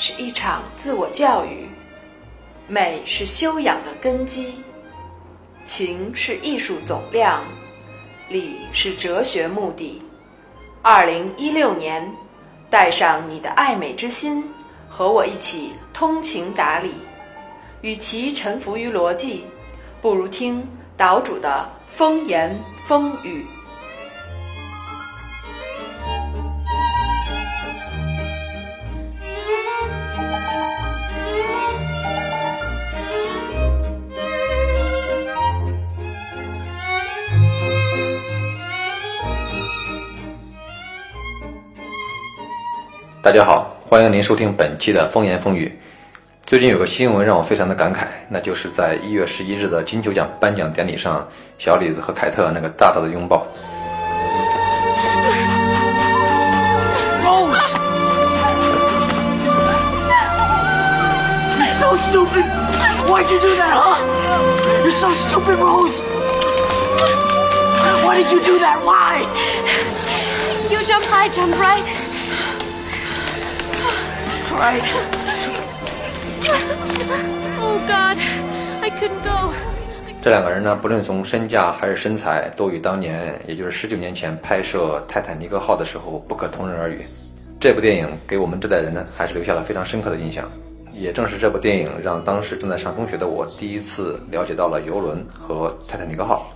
是一场自我教育，美是修养的根基，情是艺术总量，理是哲学目的。二零一六年，带上你的爱美之心，和我一起通情达理。与其臣服于逻辑，不如听岛主的风言风语。大家好，欢迎您收听本期的风言风语。最近有个新闻让我非常的感慨，那就是在一月十一日的金球奖颁奖典礼上，小李子和凯特那个大大的拥抱。Rose! You're so stupid! Why'd you do that, huh? You're so stupid, Rose! Why did you do that? Why? You jump high, jump right. Right. Oh God, I couldn't go. 这两个人呢，不论从身价还是身材，都与当年，也就是十九年前拍摄《泰坦尼克号》的时候不可同日而语。这部电影给我们这代人呢，还是留下了非常深刻的印象。也正是这部电影，让当时正在上中学的我第一次了解到了游轮和泰坦尼克号。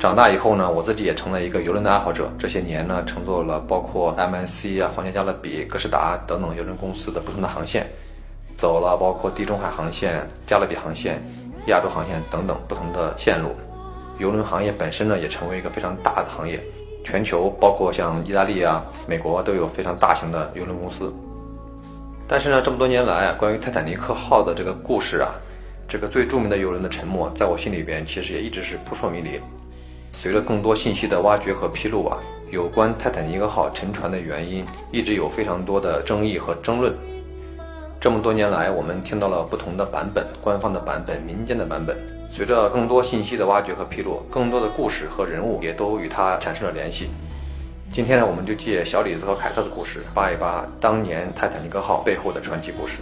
长大以后呢，我自己也成了一个游轮的爱好者。这些年呢，乘坐了包括 MSC 啊、皇家加勒比、哥斯达等等游轮公司的不同的航线，走了包括地中海航线、加勒比航线、亚洲航线等等不同的线路。游轮行业本身呢，也成为一个非常大的行业。全球包括像意大利啊、美国都有非常大型的游轮公司。但是呢，这么多年来，关于泰坦尼克号的这个故事啊，这个最著名的游轮的沉没，在我心里边其实也一直是扑朔迷离。随着更多信息的挖掘和披露啊，有关泰坦尼克号沉船的原因，一直有非常多的争议和争论。这么多年来，我们听到了不同的版本，官方的版本、民间的版本。随着更多信息的挖掘和披露，更多的故事和人物也都与它产生了联系。今天呢，我们就借小李子和凯特的故事，扒一扒当年泰坦尼克号背后的传奇故事。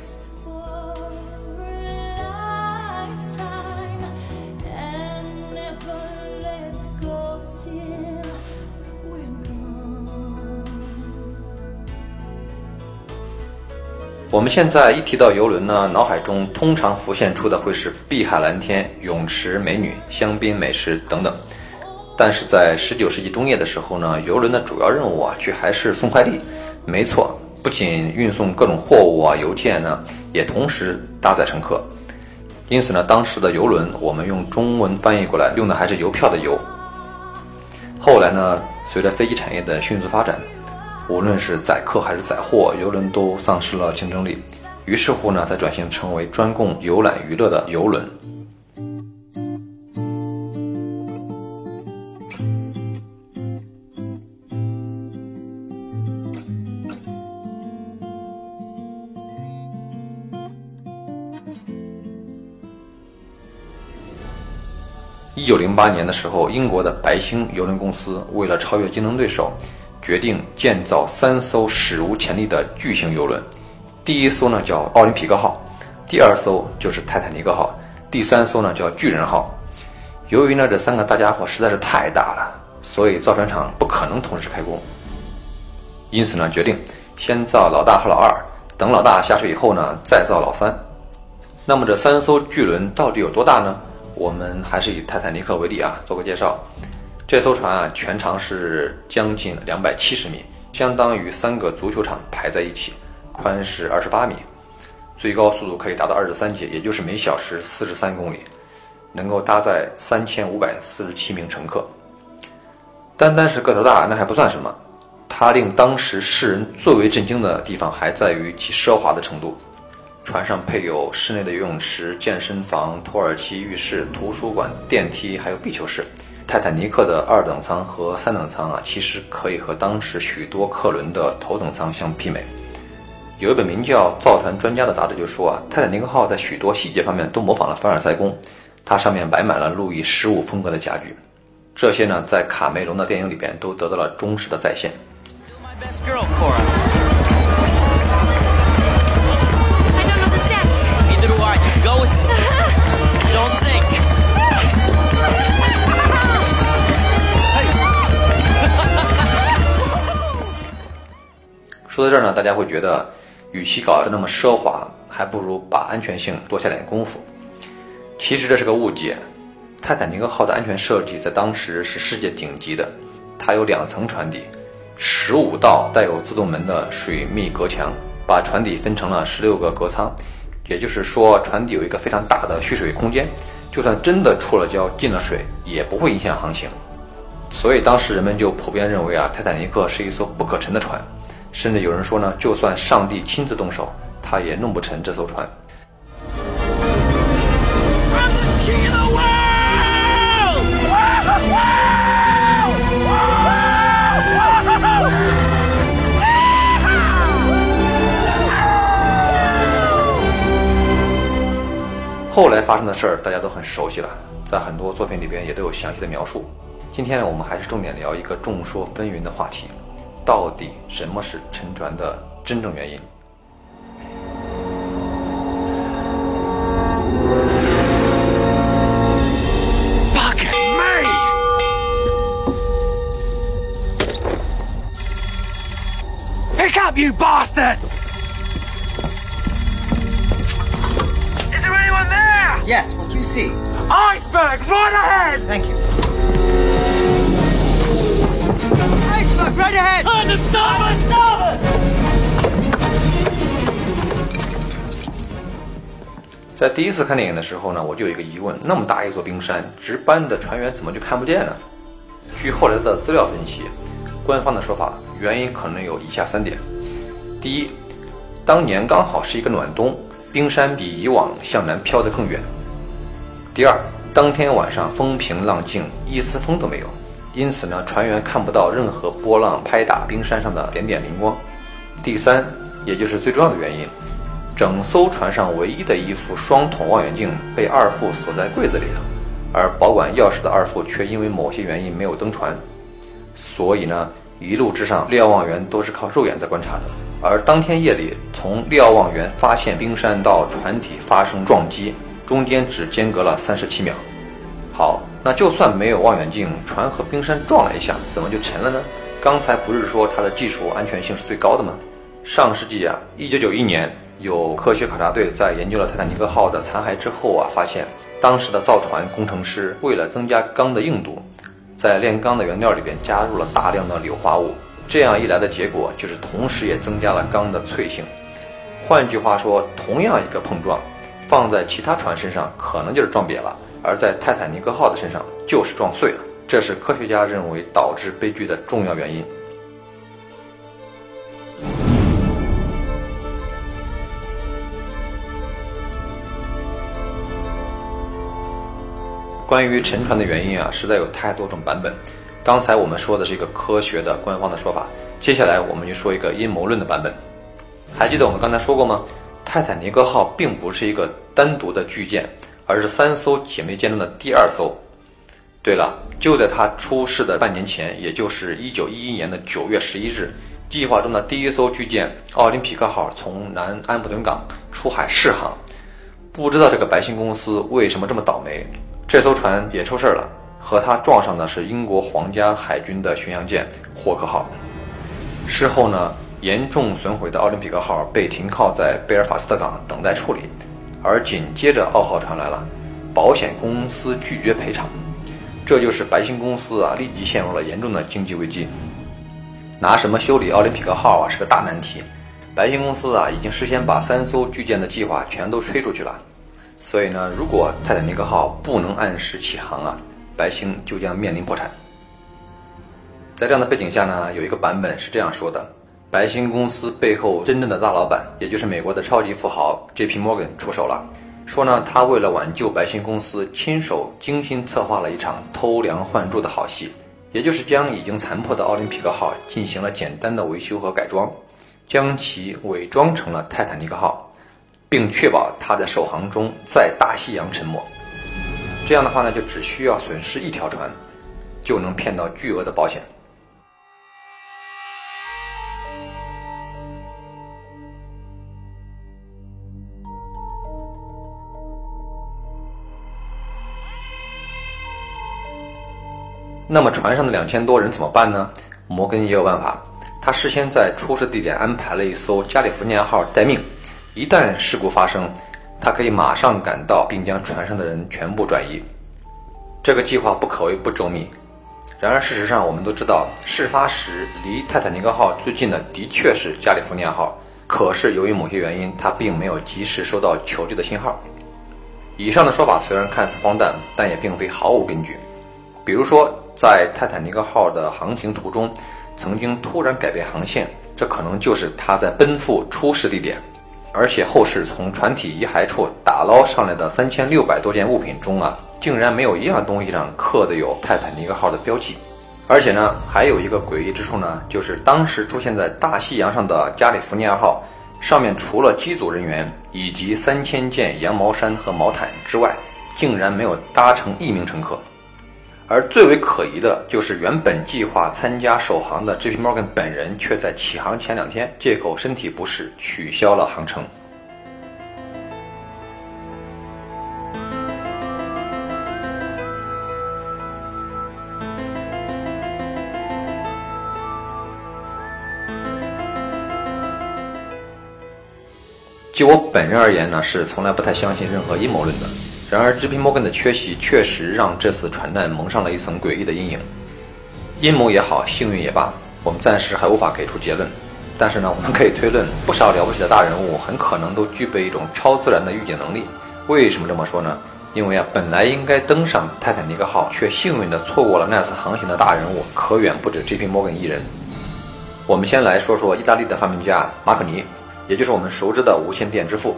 我们现在一提到游轮呢，脑海中通常浮现出的会是碧海蓝天、泳池、美女、香槟美食等等。但是在十九世纪中叶的时候呢，游轮的主要任务啊，却还是送快递。没错，不仅运送各种货物啊、邮件呢，也同时搭载乘客。因此呢，当时的游轮我们用中文翻译过来，用的还是邮票的邮。后来呢，随着飞机产业的迅速发展，无论是载客还是载货，游轮都丧失了竞争力。于是乎呢，才转型成为专供游览娱乐的游轮。一九零八年的时候，英国的白星邮轮公司为了超越竞争对手，决定建造三艘史无前例的巨型游轮。第一艘呢叫奥林匹克号，第二艘就是泰坦尼克号，第三艘呢叫巨人号。由于呢这三个大家伙实在是太大了，所以造船厂不可能同时开工，因此呢决定先造老大和老二，等老大下水以后呢再造老三。那么这三艘巨轮到底有多大呢？我们还是以泰坦尼克为例啊，做个介绍。这艘船啊，全长是将近两百七十米，相当于三个足球场排在一起，宽是二十八米，最高速度可以达到二十三节，也就是每小时四十三公里，能够搭载三千五百四十七名乘客。单单是个头大，那还不算什么，它令当时世人最为震惊的地方还在于其奢华的程度。船上配有室内的游泳池、健身房、土耳其浴室、图书馆、电梯，还有壁球室。泰坦尼克的二等舱和三等舱啊，其实可以和当时许多客轮的头等舱相媲美。有一本名叫《造船专家》的杂志就说啊，泰坦尼克号在许多细节方面都模仿了凡尔赛宫，它上面摆满了路易十五风格的家具，这些呢，在卡梅隆的电影里边都得到了忠实的再现。My best girl, 说到这儿呢，大家会觉得，与其搞得那么奢华，还不如把安全性多下点功夫。其实这是个误解。泰坦尼克号的安全设计在当时是世界顶级的，它有两层船底，十五道带有自动门的水密隔墙，把船底分成了十六个隔舱，也就是说，船底有一个非常大的蓄水空间，就算真的触了礁进了水，也不会影响航行。所以当时人们就普遍认为啊，泰坦尼克是一艘不可沉的船，甚至有人说呢，就算上帝亲自动手，他也弄不成这艘船。后来发生的事儿大家都很熟悉了，在很多作品里边也都有详细的描述。今天呢，我们还是重点聊一个众说纷纭的话题，到底什么是沉船的真正原因？ Fucking me! Pick up, you bastards! Is there anyone there? Yes, what do you see? Iceberg, right ahead! Thank you. Right ahead! On the starboard, starboard! 在第一次看电影的时候呢，我就有一个疑问：那么大一座冰山，值班的船员怎么就看不见呢？据后来的资料分析，官方的说法，原因可能有以下三点：第一，当年刚好是一个暖冬，冰山比以往向南飘得更远；第二，当天晚上风平浪静，一丝风都没有，因此呢，船员看不到任何波浪拍打冰山上的点点灵光；第三，也就是最重要的原因。整艘船上唯一的一副双筒望远镜被二副锁在柜子里了，而保管钥匙的二副却因为某些原因没有登船，所以呢，一路之上瞭望员都是靠肉眼在观察的。而当天夜里，从瞭望员发现冰山到船体发生撞击，中间只间隔了三十七秒。好，那就算没有望远镜，船和冰山撞了一下，怎么就沉了呢？刚才不是说它的技术安全性是最高的吗？上世纪啊，一九九一年，有科学考察队在研究了泰坦尼克号的残骸之后啊，发现当时的造船工程师为了增加钢的硬度，在炼钢的原料里边加入了大量的硫化物。这样一来的结果就是，同时也增加了钢的脆性。换句话说，同样一个碰撞，放在其他船身上可能就是撞瘪了，而在泰坦尼克号的身上就是撞碎了。这是科学家认为导致悲剧的重要原因。关于沉船的原因啊，实在有太多种版本。刚才我们说的是一个科学的官方的说法，接下来我们就说一个阴谋论的版本。还记得我们刚才说过吗？泰坦尼克号并不是一个单独的巨舰，而是三艘姐妹舰中的第二艘。对了，就在他出事的半年前，也就是一九一一年的九月十一日，计划中的第一艘巨舰奥林匹克号从南安普顿港出海试航。不知道这个白星公司为什么这么倒霉，这艘船也出事了。和它撞上的是英国皇家海军的巡洋舰霍克号。事后呢，严重损毁的奥林匹克号被停靠在贝尔法斯特港等待处理，而紧接着澳号传来了，保险公司拒绝赔偿，这就是白星公司啊立即陷入了严重的经济危机。拿什么修理奥林匹克号啊是个大难题，白星公司啊已经事先把三艘巨舰的计划全都吹出去了，所以呢，如果泰坦尼克号不能按时起航啊。白星就将面临破产。在这样的背景下呢，有一个版本是这样说的：白星公司背后真正的大老板，也就是美国的超级富豪 J.P. Morgan 出手了，说呢，他为了挽救白星公司，亲手精心策划了一场偷梁换柱的好戏，也就是将已经残破的奥林匹克号进行了简单的维修和改装，将其伪装成了泰坦尼克号，并确保它在首航中在大西洋沉没。这样的话呢，就只需要损失一条船，就能骗到巨额的保险。那么船上的两千多人怎么办呢？摩根也有办法，他事先在出事地点安排了一艘加利福尼亚号待命，一旦事故发生，他可以马上赶到并将船上的人全部转移。这个计划不可谓不周密。然而，事实上，我们都知道，事发时离泰坦尼克号最近的的确是加利福尼亚号。可是，由于某些原因，它并没有及时收到求救的信号。以上的说法虽然看似荒诞，但也并非毫无根据。比如说，在泰坦尼克号的航行途中，曾经突然改变航线，这可能就是它在奔赴出事地点。而且，后世从船体遗骸处打捞上来的三千六百多件物品中啊。竟然没有一样东西上刻的有泰坦尼克号的标记，而且呢，还有一个诡异之处呢，就是当时出现在大西洋上的加利福尼亚号上面，除了机组人员以及三千件羊毛衫和毛毯之外，竟然没有搭乘一名乘客。而最为可疑的就是，原本计划参加首航的 J.P. Morgan 本人，却在起航前两天借口身体不适取消了航程。就我本人而言呢，是从来不太相信任何阴谋论的。然而，J.P. Morgan 的缺席确实让这次船难蒙上了一层诡异的阴影。阴谋也好，幸运也罢，我们暂时还无法给出结论。但是呢，我们可以推论，不少了不起的大人物很可能都具备一种超自然的预警能力。为什么这么说呢？因为啊，本来应该登上泰坦尼克号，却幸运地错过了那次航行的大人物，可远不止 J.P. Morgan 一人。我们先来说说意大利的发明家马可尼。也就是我们熟知的无线电之父，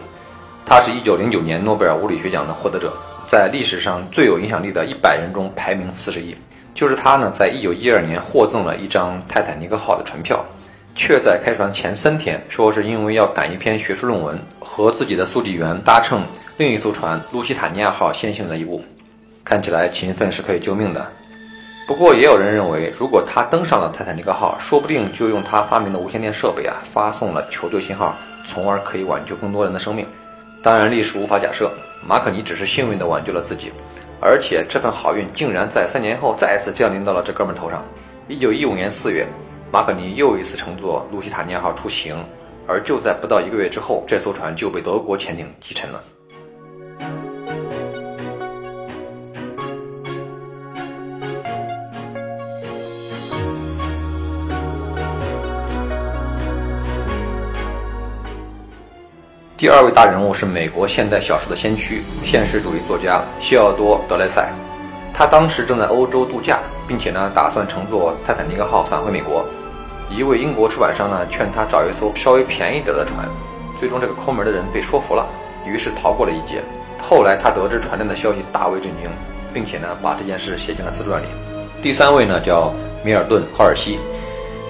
他是一九零九年诺贝尔物理学奖的获得者，在历史上最有影响力的一百人中排名四十一。就是他呢，在一九一二年获赠了一张泰坦尼克号的船票，却在开船前三天，说是因为要赶一篇学术论文，和自己的速记员搭乘另一艘船路西塔尼亚号先行了一步。看起来勤奋是可以救命的。不过，也有人认为，如果他登上了泰坦尼克号，说不定就用他发明的无线电设备啊，发送了求救信号，从而可以挽救更多人的生命。当然，历史无法假设，马可尼只是幸运地挽救了自己，而且这份好运竟然在三年后再次降临到了这哥们头上。一九一五年四月，马可尼又一次乘坐路西塔尼亚号出行，而就在不到一个月之后，这艘船就被德国潜艇击沉了。第二位大人物是美国现代小说的先驱、现实主义作家西奥多·德莱塞。他当时正在欧洲度假，并且呢打算乘坐泰坦尼克号返回美国。一位英国出版商呢劝他找一艘稍微便宜点的船。最终，这个抠门的人被说服了，于是逃过了一劫。后来，他得知船难的消息，大为震惊，并且呢把这件事写进了自传里。第三位呢叫米尔顿·赫尔西，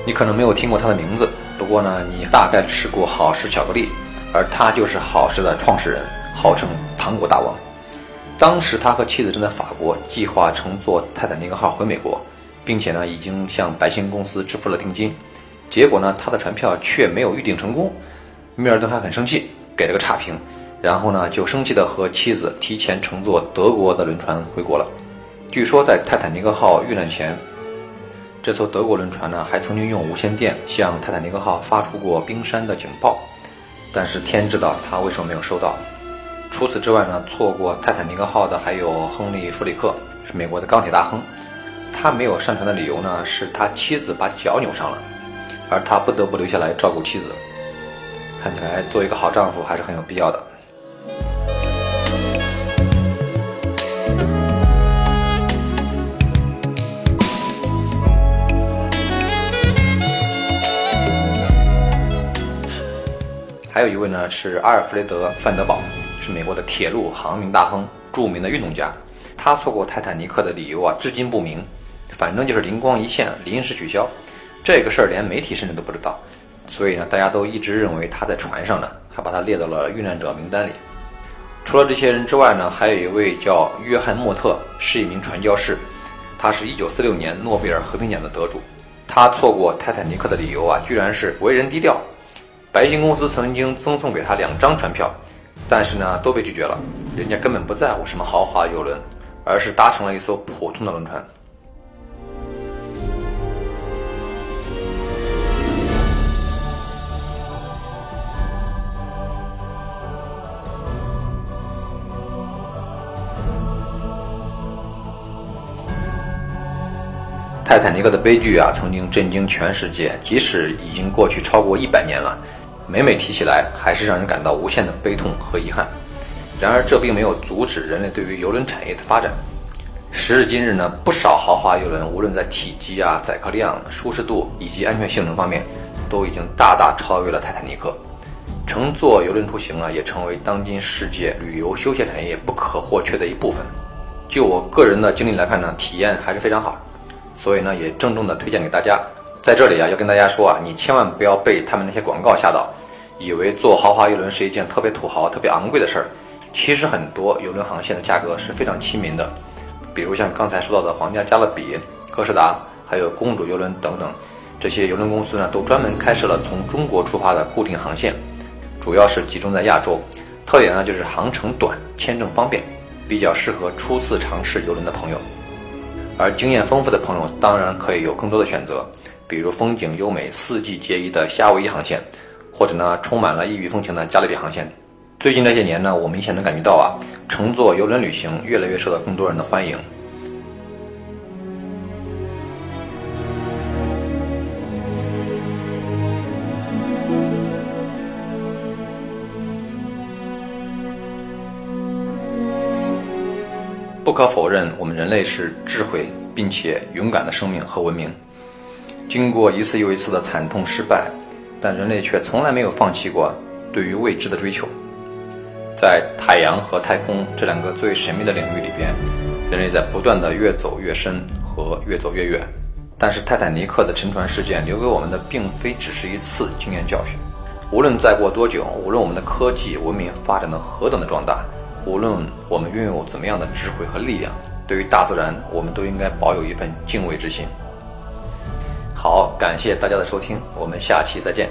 你可能没有听过他的名字，不过呢你大概吃过好事巧克力。而他就是好事的创始人，号称糖果大王。当时他和妻子正在法国，计划乘坐泰坦尼克号回美国，并且呢已经向白星公司支付了定金。结果呢他的船票却没有预订成功，米尔顿还很生气，给了个差评，然后呢就生气的和妻子提前乘坐德国的轮船回国了。据说在泰坦尼克号遇难前，这艘德国轮船呢还曾经用无线电向泰坦尼克号发出过冰山的警报。但是天知道他为什么没有收到。除此之外呢，错过泰坦尼克号的还有亨利·弗里克，是美国的钢铁大亨。他没有上船的理由呢，是他妻子把脚扭伤了，而他不得不留下来照顾妻子。看起来做一个好丈夫还是很有必要的。还有一位呢是阿尔弗雷德·范德堡，是美国的铁路航运大亨，著名的运动家。他错过泰坦尼克的理由啊，至今不明。反正就是灵光一现，临时取消。这个事儿连媒体甚至都不知道，所以呢，大家都一直认为他在船上呢，还把他列到了遇难者名单里。除了这些人之外呢，还有一位叫约翰·莫特，是一名传教士。他是一九四六年诺贝尔和平奖的得主。他错过泰坦尼克的理由啊，居然是为人低调。白金公司曾经赠送给他两张船票但是呢都被拒绝了。人家根本不在乎什么豪华游轮而是搭乘了一艘普通的轮船。泰坦尼克的悲剧啊曾经震惊全世界即使已经过去超过一百年了每每提起来，还是让人感到无限的悲痛和遗憾。然而，这并没有阻止人类对于邮轮产业的发展。时至今日呢，不少豪华邮轮，无论在体积啊、载客量、舒适度以及安全性能方面，都已经大大超越了泰坦尼克。乘坐邮轮出行啊，也成为当今世界旅游休闲产业不可或缺的一部分。就我个人的经历来看呢，体验还是非常好，所以呢，也郑重的推荐给大家。在这里啊，要跟大家说啊，你千万不要被他们那些广告吓到，以为坐豪华游轮是一件特别土豪、特别昂贵的事儿。其实很多游轮航线的价格是非常亲民的，比如像刚才说到的皇家加勒比、哥斯达，还有公主游轮等等，这些邮轮公司呢，都专门开设了从中国出发的固定航线。主要是集中在亚洲，特点呢就是航程短、签证方便，比较适合初次尝试游轮的朋友。而经验丰富的朋友当然可以有更多的选择，比如风景优美、四季皆宜的夏威夷航线，或者呢充满了异域风情的加勒比航线。最近这些年呢，我明显能感觉到啊，乘坐游轮旅行越来越受到更多人的欢迎。不可否认，我们人类是智慧并且勇敢的生命和文明。经过一次又一次的惨痛失败，但人类却从来没有放弃过对于未知的追求。在海洋和太空这两个最神秘的领域里边，人类在不断的越走越深和越走越远。但是泰坦尼克的沉船事件留给我们的，并非只是一次经验教训。无论再过多久，无论我们的科技文明发展的何等的壮大。无论我们拥有怎么样的智慧和力量，对于大自然，我们都应该保有一份敬畏之心。好，感谢大家的收听，我们下期再见。